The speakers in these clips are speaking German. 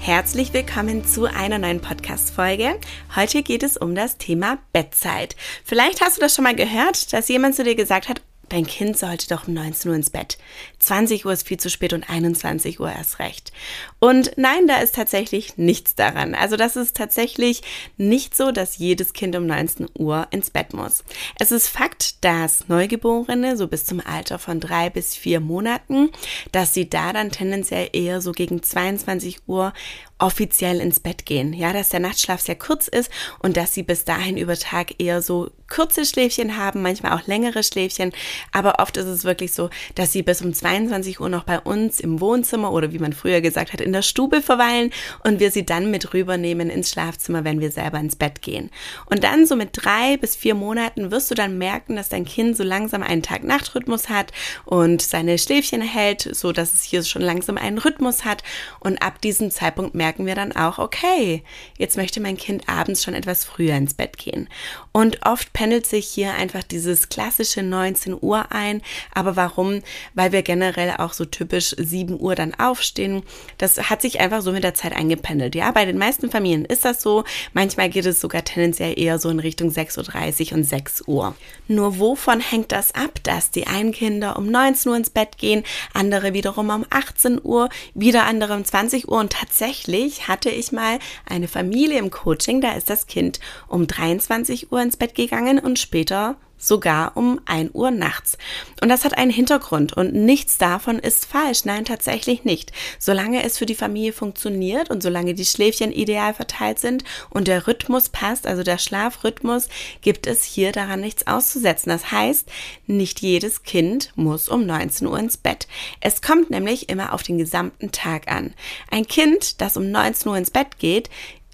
Herzlich willkommen zu einer neuen Podcast-Folge. Heute geht es um das Thema Bettzeit. Vielleicht hast du das schon mal gehört, dass jemand zu dir gesagt hat, Dein Kind sollte doch um 19 Uhr ins Bett. 20 Uhr ist viel zu spät und 21 Uhr erst recht. Und nein, da ist tatsächlich nichts daran. Also das ist tatsächlich nicht so, dass jedes Kind um 19 Uhr ins Bett muss. Es ist Fakt, dass Neugeborene so bis zum Alter von drei bis vier Monaten, dass sie da dann tendenziell eher so gegen 22 Uhr offiziell ins Bett gehen. Ja, dass der Nachtschlaf sehr kurz ist und dass sie bis dahin über Tag eher so kurze Schläfchen haben, manchmal auch längere Schläfchen. Aber oft ist es wirklich so, dass sie bis um 22 Uhr noch bei uns im Wohnzimmer oder wie man früher gesagt hat, in der Stube verweilen und wir sie dann mit rübernehmen ins Schlafzimmer, wenn wir selber ins Bett gehen. Und dann so mit drei bis vier Monaten wirst du dann merken, dass dein Kind so langsam einen Tag-Nacht-Rhythmus hat und seine Schläfchen hält, so dass es hier schon langsam einen Rhythmus hat. Und ab diesem Zeitpunkt merken wir dann auch, okay, jetzt möchte mein Kind abends schon etwas früher ins Bett gehen. Und oft pendelt sich hier einfach dieses klassische 19 Uhr ein. Aber warum? Weil wir generell auch so typisch 7 Uhr dann aufstehen. Das hat sich einfach so mit der Zeit eingependelt. Ja, bei den meisten Familien ist das so. Manchmal geht es sogar tendenziell eher so in Richtung 6.30 Uhr und 6 Uhr. Nur wovon hängt das ab, dass die einen Kinder um 19 Uhr ins Bett gehen, andere wiederum um 18 Uhr, wieder andere um 20 Uhr und tatsächlich hatte ich mal eine Familie im Coaching, da ist das Kind um 23 Uhr ins Bett gegangen gegangen und später sogar um 1 Uhr nachts. Und das hat einen Hintergrund und nichts davon ist falsch. Nein, tatsächlich nicht. Solange es für die Familie funktioniert und solange die Schläfchen ideal verteilt sind und der Rhythmus passt, also der Schlafrhythmus, gibt es hier daran nichts auszusetzen. Das heißt, nicht jedes Kind muss um 19 Uhr ins Bett. Es kommt nämlich immer auf den gesamten Tag an. Ein Kind, das um 19 Uhr ins Bett geht,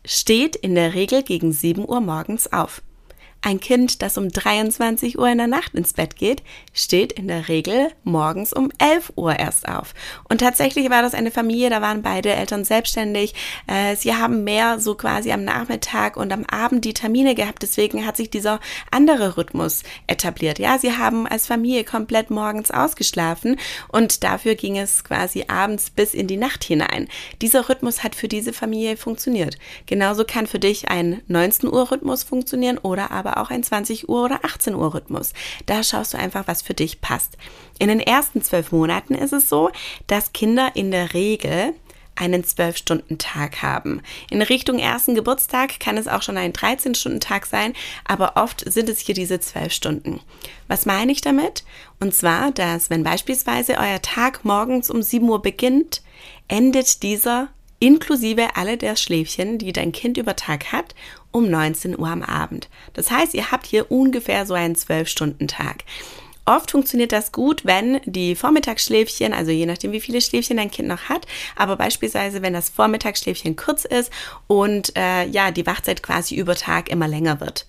steht in der Regel gegen 7 Uhr morgens auf. Ein Kind, das um 23 Uhr in der Nacht ins Bett geht, steht in der Regel morgens um 11 Uhr erst auf. Und tatsächlich war das eine Familie, da waren beide Eltern selbstständig. Äh, sie haben mehr so quasi am Nachmittag und am Abend die Termine gehabt. Deswegen hat sich dieser andere Rhythmus etabliert. Ja, sie haben als Familie komplett morgens ausgeschlafen und dafür ging es quasi abends bis in die Nacht hinein. Dieser Rhythmus hat für diese Familie funktioniert. Genauso kann für dich ein 19 Uhr Rhythmus funktionieren oder aber auch ein 20 Uhr oder 18 Uhr Rhythmus. Da schaust du einfach, was für dich passt. In den ersten zwölf Monaten ist es so, dass Kinder in der Regel einen 12-Stunden-Tag haben. In Richtung ersten Geburtstag kann es auch schon ein 13-Stunden-Tag sein, aber oft sind es hier diese 12 Stunden. Was meine ich damit? Und zwar, dass wenn beispielsweise euer Tag morgens um 7 Uhr beginnt, endet dieser inklusive alle der Schläfchen, die dein Kind über Tag hat, um 19 Uhr am Abend. Das heißt, ihr habt hier ungefähr so einen 12-Stunden-Tag. Oft funktioniert das gut, wenn die Vormittagsschläfchen, also je nachdem, wie viele Schläfchen dein Kind noch hat, aber beispielsweise, wenn das Vormittagsschläfchen kurz ist und äh, ja, die Wachzeit quasi über Tag immer länger wird.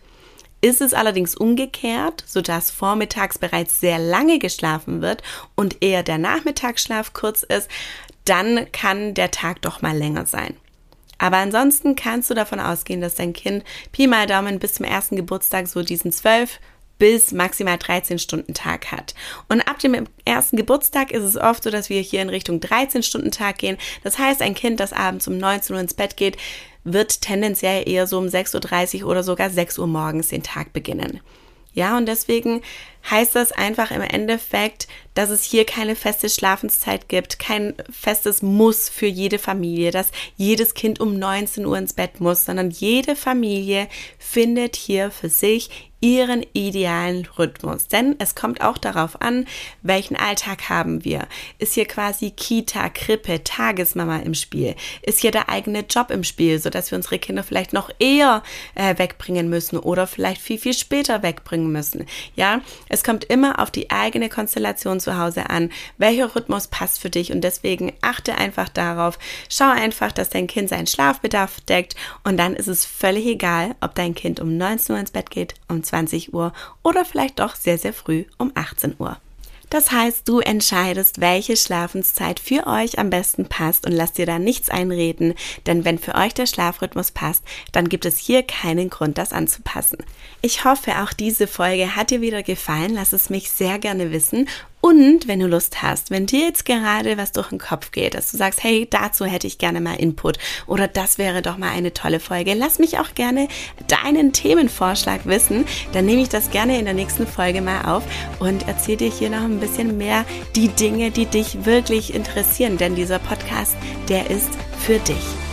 Ist es allerdings umgekehrt, sodass vormittags bereits sehr lange geschlafen wird und eher der Nachmittagsschlaf kurz ist, dann kann der Tag doch mal länger sein. Aber ansonsten kannst du davon ausgehen, dass dein Kind Pi mal Daumen bis zum ersten Geburtstag so diesen 12 bis maximal 13 Stunden Tag hat. Und ab dem ersten Geburtstag ist es oft so, dass wir hier in Richtung 13 Stunden Tag gehen. Das heißt, ein Kind, das abends um 19 Uhr ins Bett geht, wird tendenziell eher so um 6.30 Uhr oder sogar 6 Uhr morgens den Tag beginnen. Ja, und deswegen heißt das einfach im Endeffekt, dass es hier keine feste Schlafenszeit gibt, kein festes Muss für jede Familie, dass jedes Kind um 19 Uhr ins Bett muss, sondern jede Familie findet hier für sich ihren idealen Rhythmus. Denn es kommt auch darauf an, welchen Alltag haben wir. Ist hier quasi Kita, Krippe, Tagesmama im Spiel? Ist hier der eigene Job im Spiel, sodass wir unsere Kinder vielleicht noch eher äh, wegbringen müssen oder vielleicht viel, viel später wegbringen müssen? Ja, Es kommt immer auf die eigene Konstellation zu Hause an, welcher Rhythmus passt für dich und deswegen achte einfach darauf. Schau einfach, dass dein Kind seinen Schlafbedarf deckt und dann ist es völlig egal, ob dein Kind um 19 Uhr ins Bett geht, um 20 Uhr oder vielleicht doch sehr, sehr früh um 18 Uhr. Das heißt, du entscheidest, welche Schlafenszeit für euch am besten passt und lass dir da nichts einreden, denn wenn für euch der Schlafrhythmus passt, dann gibt es hier keinen Grund, das anzupassen. Ich hoffe, auch diese Folge hat dir wieder gefallen. Lass es mich sehr gerne wissen und wenn du Lust hast, wenn dir jetzt gerade was durch den Kopf geht, dass du sagst, hey, dazu hätte ich gerne mal Input oder das wäre doch mal eine tolle Folge, lass mich auch gerne deinen Themenvorschlag wissen. Dann nehme ich das gerne in der nächsten Folge mal auf und erzähle dir hier noch ein bisschen mehr die Dinge, die dich wirklich interessieren, denn dieser Podcast, der ist für dich.